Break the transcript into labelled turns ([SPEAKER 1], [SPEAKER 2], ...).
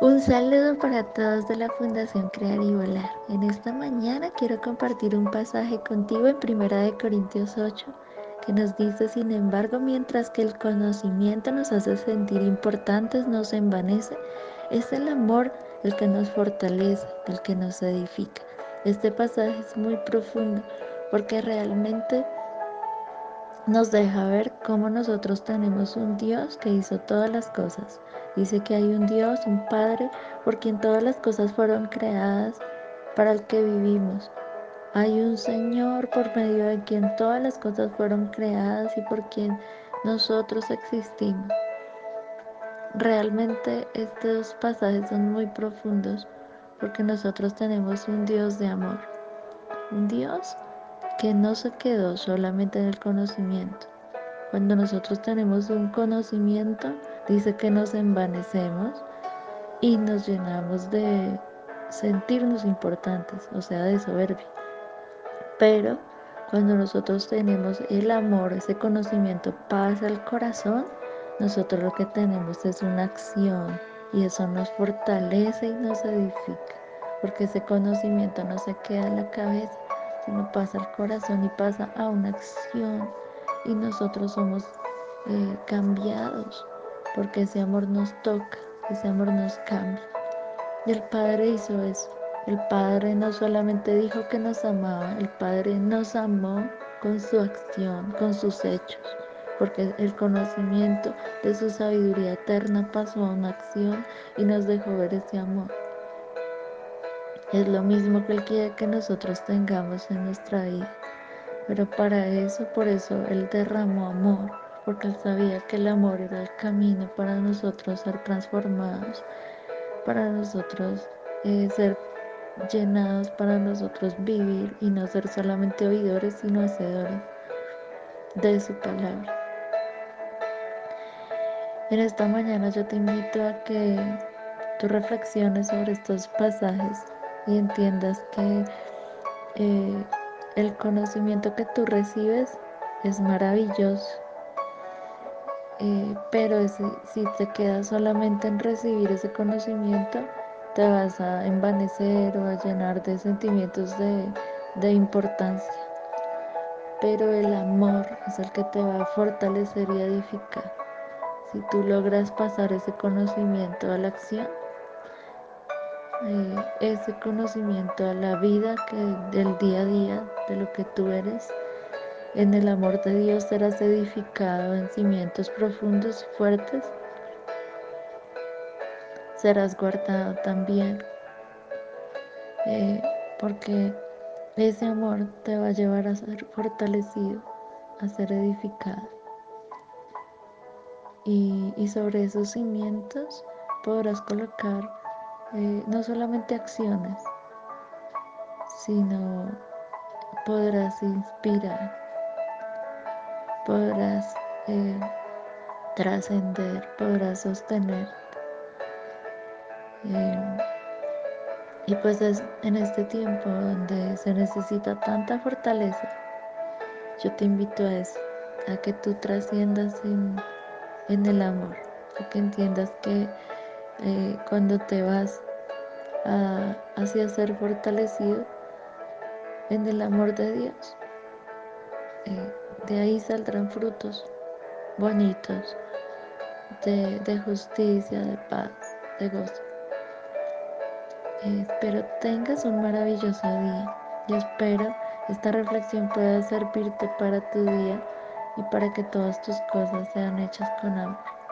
[SPEAKER 1] Un saludo para todos de la Fundación Crear y Volar. En esta mañana quiero compartir un pasaje contigo en Primera de Corintios 8 que nos dice, sin embargo, mientras que el conocimiento nos hace sentir importantes, nos envanece, es el amor el que nos fortalece, el que nos edifica. Este pasaje es muy profundo porque realmente nos deja ver cómo nosotros tenemos un Dios que hizo todas las cosas. Dice que hay un Dios, un Padre, por quien todas las cosas fueron creadas, para el que vivimos. Hay un Señor por medio de quien todas las cosas fueron creadas y por quien nosotros existimos. Realmente estos pasajes son muy profundos porque nosotros tenemos un Dios de amor. Un Dios que no se quedó solamente en el conocimiento. Cuando nosotros tenemos un conocimiento, dice que nos envanecemos y nos llenamos de sentirnos importantes, o sea, de soberbia. Pero cuando nosotros tenemos el amor, ese conocimiento pasa al corazón, nosotros lo que tenemos es una acción y eso nos fortalece y nos edifica, porque ese conocimiento no se queda en la cabeza, sino pasa al corazón y pasa a una acción y nosotros somos eh, cambiados porque ese amor nos toca, ese amor nos cambia. Y el Padre hizo eso. El Padre no solamente dijo que nos amaba, el Padre nos amó con su acción, con sus hechos, porque el conocimiento de su sabiduría eterna pasó a una acción y nos dejó ver ese amor. Es lo mismo que quiere que nosotros tengamos en nuestra vida. Pero para eso, por eso Él derramó amor, porque Él sabía que el amor era el camino para nosotros ser transformados, para nosotros eh, ser llenados, para nosotros vivir y no ser solamente oidores, sino hacedores de su palabra. En esta mañana yo te invito a que tú reflexiones sobre estos pasajes y entiendas que eh, el conocimiento que tú recibes es maravilloso. Eh, pero si te quedas solamente en recibir ese conocimiento, te vas a envanecer o a llenar de sentimientos de, de importancia. Pero el amor es el que te va a fortalecer y edificar. Si tú logras pasar ese conocimiento a la acción, eh, ese conocimiento a la vida que del día a día, de lo que tú eres. En el amor de Dios serás edificado en cimientos profundos y fuertes. Serás guardado también, eh, porque ese amor te va a llevar a ser fortalecido, a ser edificado. y sobre esos cimientos podrás colocar eh, no solamente acciones, sino podrás inspirar, podrás eh, trascender, podrás sostener. Eh, y pues es en este tiempo donde se necesita tanta fortaleza, yo te invito a eso, a que tú trasciendas en, en el amor, a que entiendas que cuando te vas hacia ser fortalecido en el amor de Dios. Eh, de ahí saldrán frutos bonitos de, justicia, de paz, de gozo. Eh, espero tengas un maravilloso día y espero esta reflexión pueda servirte para tu día y para que todas tus cosas sean hechas con amor.